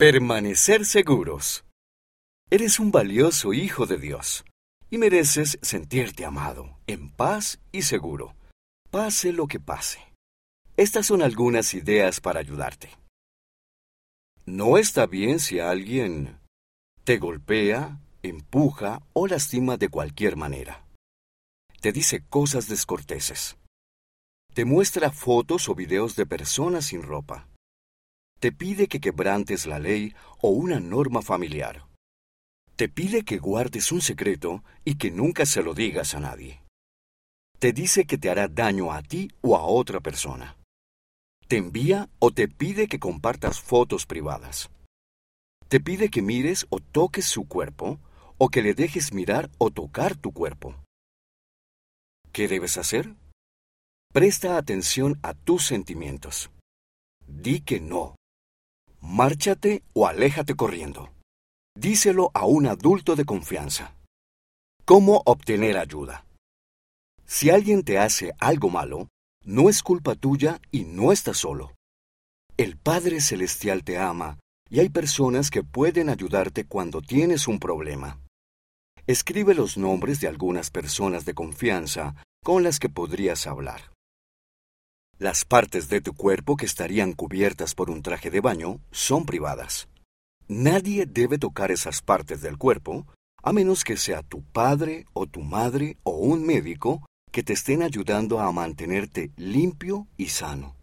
Permanecer seguros. Eres un valioso hijo de Dios y mereces sentirte amado, en paz y seguro, pase lo que pase. Estas son algunas ideas para ayudarte. No está bien si alguien te golpea, empuja o lastima de cualquier manera. Te dice cosas descorteses. Te muestra fotos o videos de personas sin ropa. Te pide que quebrantes la ley o una norma familiar. Te pide que guardes un secreto y que nunca se lo digas a nadie. Te dice que te hará daño a ti o a otra persona. Te envía o te pide que compartas fotos privadas. Te pide que mires o toques su cuerpo o que le dejes mirar o tocar tu cuerpo. ¿Qué debes hacer? Presta atención a tus sentimientos. Di que no. Márchate o aléjate corriendo. Díselo a un adulto de confianza. ¿Cómo obtener ayuda? Si alguien te hace algo malo, no es culpa tuya y no estás solo. El Padre Celestial te ama y hay personas que pueden ayudarte cuando tienes un problema. Escribe los nombres de algunas personas de confianza con las que podrías hablar. Las partes de tu cuerpo que estarían cubiertas por un traje de baño son privadas. Nadie debe tocar esas partes del cuerpo a menos que sea tu padre o tu madre o un médico que te estén ayudando a mantenerte limpio y sano.